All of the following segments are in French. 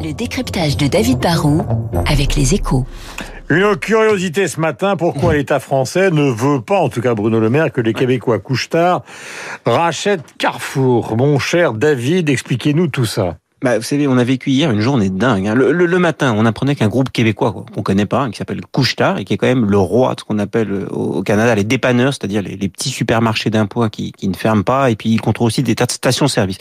Le décryptage de David Barrault avec les échos. Une curiosité ce matin, pourquoi l'État français ne veut pas, en tout cas Bruno Le Maire, que les Québécois couche tard rachètent Carrefour Mon cher David, expliquez-nous tout ça. Bah, vous savez, on a vécu hier une journée dingue. Hein. Le, le, matin, on apprenait qu'un groupe québécois qu'on connaît pas, hein, qui s'appelle Couchetard, et qui est quand même le roi de ce qu'on appelle euh, au Canada les dépanneurs, c'est-à-dire les, les, petits supermarchés d'un qui, qui ne ferment pas, et puis il contrôle aussi des tas de stations-service.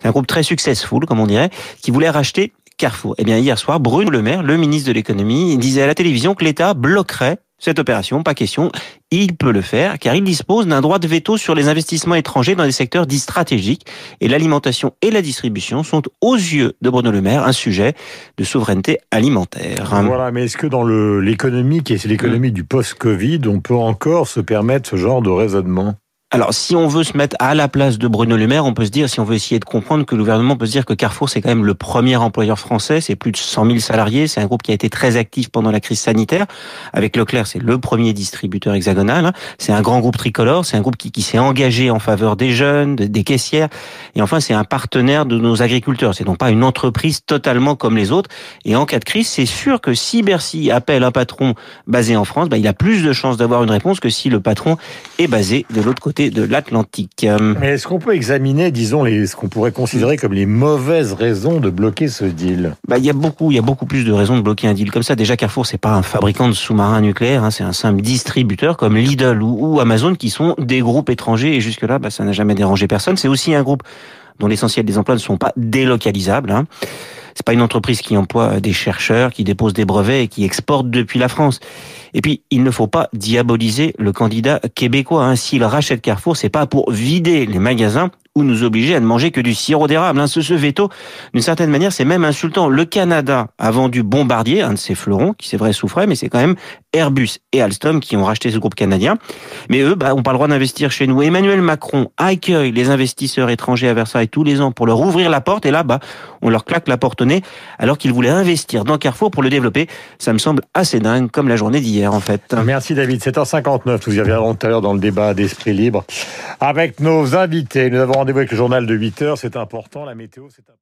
C'est un groupe très successful, comme on dirait, qui voulait racheter Carrefour. Eh bien, hier soir, Bruno Le Maire, le ministre de l'économie, disait à la télévision que l'État bloquerait cette opération, pas question. Il peut le faire car il dispose d'un droit de veto sur les investissements étrangers dans des secteurs dits stratégiques et l'alimentation et la distribution sont aux yeux de Bruno Le Maire un sujet de souveraineté alimentaire. Voilà, mais est-ce que dans l'économie qui est l'économie du post-Covid, on peut encore se permettre ce genre de raisonnement? Alors, si on veut se mettre à la place de Bruno Le Maire, on peut se dire, si on veut essayer de comprendre que le gouvernement peut se dire que Carrefour, c'est quand même le premier employeur français, c'est plus de 100 000 salariés, c'est un groupe qui a été très actif pendant la crise sanitaire. Avec Leclerc, c'est le premier distributeur hexagonal. Hein. C'est un grand groupe tricolore, c'est un groupe qui, qui s'est engagé en faveur des jeunes, des caissières. Et enfin, c'est un partenaire de nos agriculteurs. C'est donc pas une entreprise totalement comme les autres. Et en cas de crise, c'est sûr que si Bercy appelle un patron basé en France, bah, il a plus de chances d'avoir une réponse que si le patron est basé de l'autre côté de l'Atlantique. Mais est-ce qu'on peut examiner, disons, les, ce qu'on pourrait considérer comme les mauvaises raisons de bloquer ce deal? Bah, il y a beaucoup, il y a beaucoup plus de raisons de bloquer un deal comme ça. Déjà, Carrefour, c'est pas un fabricant de sous-marins nucléaires, hein, c'est un simple distributeur comme Lidl ou, Amazon qui sont des groupes étrangers et jusque-là, bah, ça n'a jamais dérangé personne. C'est aussi un groupe dont l'essentiel des emplois ne sont pas délocalisables. Hein. C'est pas une entreprise qui emploie des chercheurs, qui dépose des brevets et qui exporte depuis la France. Et puis, il ne faut pas diaboliser le candidat québécois. Hein. S'il rachète Carrefour, c'est pas pour vider les magasins ou nous obliger à ne manger que du sirop d'érable. Hein. Ce, veto, d'une certaine manière, c'est même insultant. Le Canada a vendu Bombardier, un de ses fleurons, qui c'est vrai souffrait, mais c'est quand même Airbus et Alstom qui ont racheté ce groupe canadien. Mais eux, bah, ont pas le droit d'investir chez nous. Emmanuel Macron accueille les investisseurs étrangers à Versailles tous les ans pour leur ouvrir la porte, et là, bah, on leur claque la porte au nez, alors qu'ils voulaient investir dans Carrefour pour le développer. Ça me semble assez dingue, comme la journée d'hier, en fait. Merci David. 7h59, nous y reviendrons tout à l'heure dans le débat d'Esprit Libre avec nos invités. Nous avons rendez-vous avec le journal de 8 heures. C'est important. La météo, c'est important.